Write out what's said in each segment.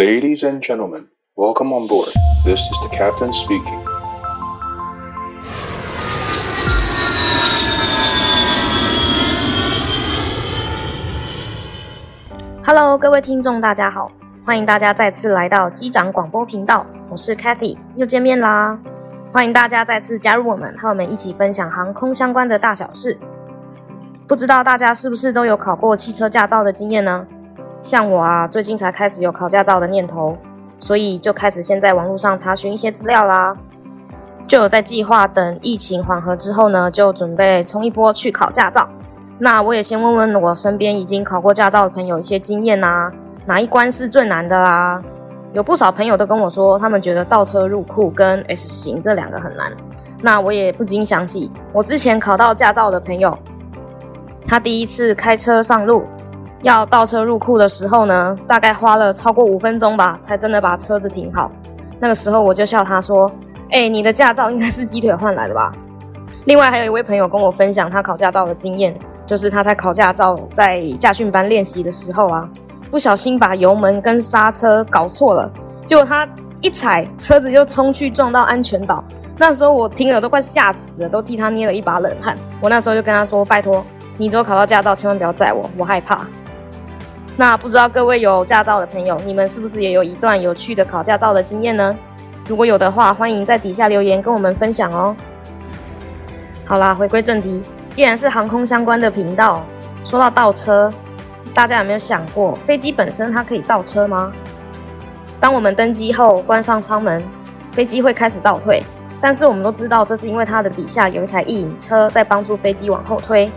Ladies and gentlemen, welcome on board. This is the captain speaking. Hello，各位听众，大家好，欢迎大家再次来到机长广播频道，我是 Cathy，又见面啦！欢迎大家再次加入我们，和我们一起分享航空相关的大小事。不知道大家是不是都有考过汽车驾照的经验呢？像我啊，最近才开始有考驾照的念头，所以就开始先在网络上查询一些资料啦。就有在计划等疫情缓和之后呢，就准备冲一波去考驾照。那我也先问问我身边已经考过驾照的朋友一些经验啊，哪一关是最难的啦？有不少朋友都跟我说，他们觉得倒车入库跟 S 型这两个很难。那我也不禁想起我之前考到驾照的朋友，他第一次开车上路。要倒车入库的时候呢，大概花了超过五分钟吧，才真的把车子停好。那个时候我就笑他说：“哎，你的驾照应该是鸡腿换来的吧？”另外还有一位朋友跟我分享他考驾照的经验，就是他在考驾照在驾训班练习的时候啊，不小心把油门跟刹车搞错了，结果他一踩车子就冲去撞到安全岛。那时候我听了都快吓死了，都替他捏了一把冷汗。我那时候就跟他说：“拜托，你只有考到驾照千万不要载我，我害怕。”那不知道各位有驾照的朋友，你们是不是也有一段有趣的考驾照的经验呢？如果有的话，欢迎在底下留言跟我们分享哦。好啦，回归正题，既然是航空相关的频道，说到倒车，大家有没有想过，飞机本身它可以倒车吗？当我们登机后关上舱门，飞机会开始倒退，但是我们都知道，这是因为它的底下有一台翼影车在帮助飞机往后推。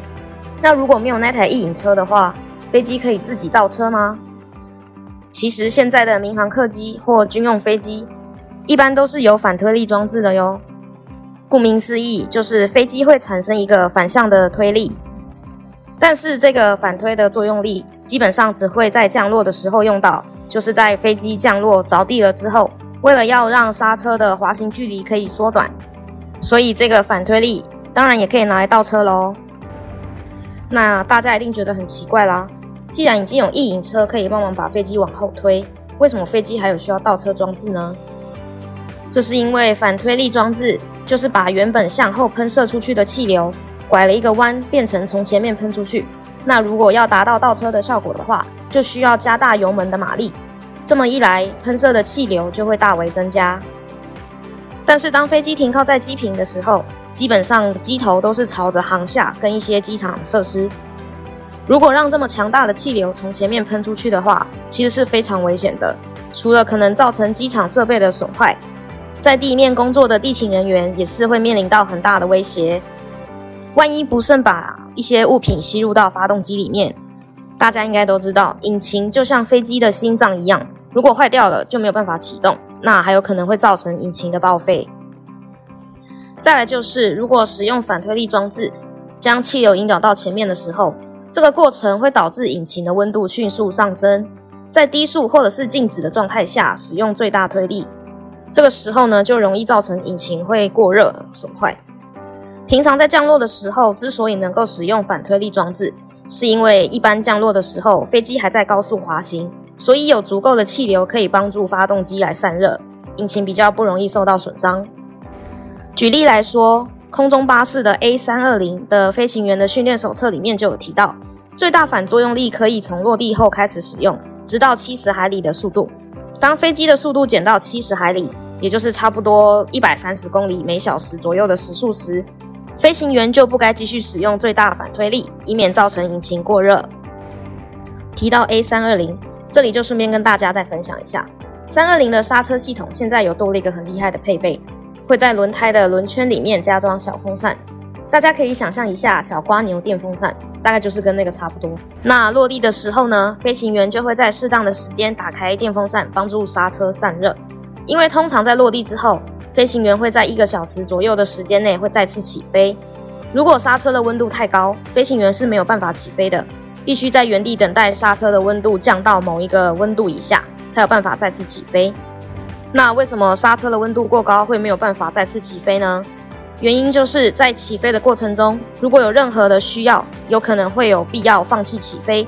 那如果没有那台翼影车的话，飞机可以自己倒车吗？其实现在的民航客机或军用飞机，一般都是有反推力装置的哟。顾名思义，就是飞机会产生一个反向的推力，但是这个反推的作用力基本上只会在降落的时候用到，就是在飞机降落着地了之后，为了要让刹车的滑行距离可以缩短，所以这个反推力当然也可以拿来倒车喽。那大家一定觉得很奇怪啦。既然已经有翼影车可以帮忙把飞机往后推，为什么飞机还有需要倒车装置呢？这是因为反推力装置就是把原本向后喷射出去的气流拐了一个弯，变成从前面喷出去。那如果要达到倒车的效果的话，就需要加大油门的马力。这么一来，喷射的气流就会大为增加。但是当飞机停靠在机坪的时候，基本上机头都是朝着航下跟一些机场设施。如果让这么强大的气流从前面喷出去的话，其实是非常危险的。除了可能造成机场设备的损坏，在地面工作的地勤人员也是会面临到很大的威胁。万一不慎把一些物品吸入到发动机里面，大家应该都知道，引擎就像飞机的心脏一样，如果坏掉了就没有办法启动，那还有可能会造成引擎的报废。再来就是，如果使用反推力装置将气流引导到前面的时候，这个过程会导致引擎的温度迅速上升，在低速或者是静止的状态下使用最大推力，这个时候呢就容易造成引擎会过热损坏。平常在降落的时候，之所以能够使用反推力装置，是因为一般降落的时候飞机还在高速滑行，所以有足够的气流可以帮助发动机来散热，引擎比较不容易受到损伤。举例来说。空中巴士的 A 三二零的飞行员的训练手册里面就有提到，最大反作用力可以从落地后开始使用，直到七十海里的速度。当飞机的速度减到七十海里，也就是差不多一百三十公里每小时左右的时速时，飞行员就不该继续使用最大反推力，以免造成引擎过热。提到 A 三二零，这里就顺便跟大家再分享一下，三二零的刹车系统现在有多了一个很厉害的配备。会在轮胎的轮圈里面加装小风扇，大家可以想象一下小瓜牛电风扇，大概就是跟那个差不多。那落地的时候呢，飞行员就会在适当的时间打开电风扇，帮助刹车散热。因为通常在落地之后，飞行员会在一个小时左右的时间内会再次起飞。如果刹车的温度太高，飞行员是没有办法起飞的，必须在原地等待刹车的温度降到某一个温度以下，才有办法再次起飞。那为什么刹车的温度过高会没有办法再次起飞呢？原因就是在起飞的过程中，如果有任何的需要，有可能会有必要放弃起飞。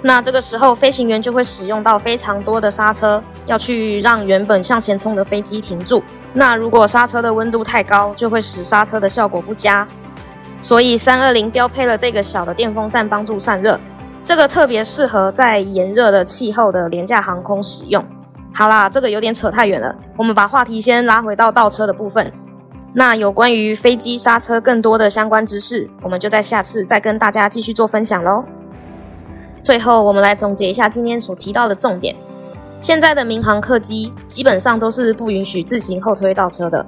那这个时候飞行员就会使用到非常多的刹车，要去让原本向前冲的飞机停住。那如果刹车的温度太高，就会使刹车的效果不佳。所以三二零标配了这个小的电风扇帮助散热，这个特别适合在炎热的气候的廉价航空使用。好啦，这个有点扯太远了，我们把话题先拉回到倒车的部分。那有关于飞机刹车更多的相关知识，我们就在下次再跟大家继续做分享喽。最后，我们来总结一下今天所提到的重点。现在的民航客机基本上都是不允许自行后推倒车的。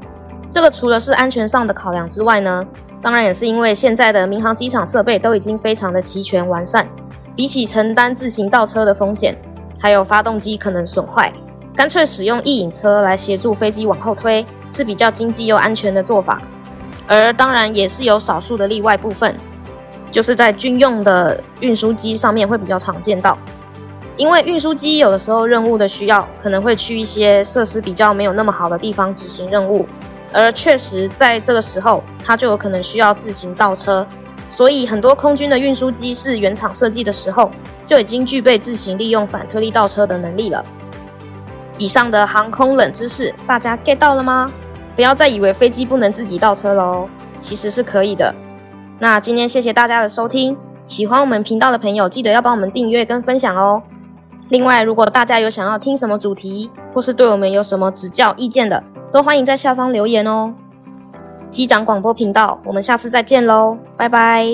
这个除了是安全上的考量之外呢，当然也是因为现在的民航机场设备都已经非常的齐全完善，比起承担自行倒车的风险，还有发动机可能损坏，干脆使用翼引车来协助飞机往后推是比较经济又安全的做法。而当然也是有少数的例外部分，就是在军用的运输机上面会比较常见到。因为运输机有的时候任务的需要，可能会去一些设施比较没有那么好的地方执行任务，而确实在这个时候，它就有可能需要自行倒车。所以很多空军的运输机是原厂设计的时候就已经具备自行利用反推力倒车的能力了。以上的航空冷知识，大家 get 到了吗？不要再以为飞机不能自己倒车喽，其实是可以的。那今天谢谢大家的收听，喜欢我们频道的朋友，记得要帮我们订阅跟分享哦。另外，如果大家有想要听什么主题，或是对我们有什么指教意见的，都欢迎在下方留言哦。机长广播频道，我们下次再见喽，拜拜。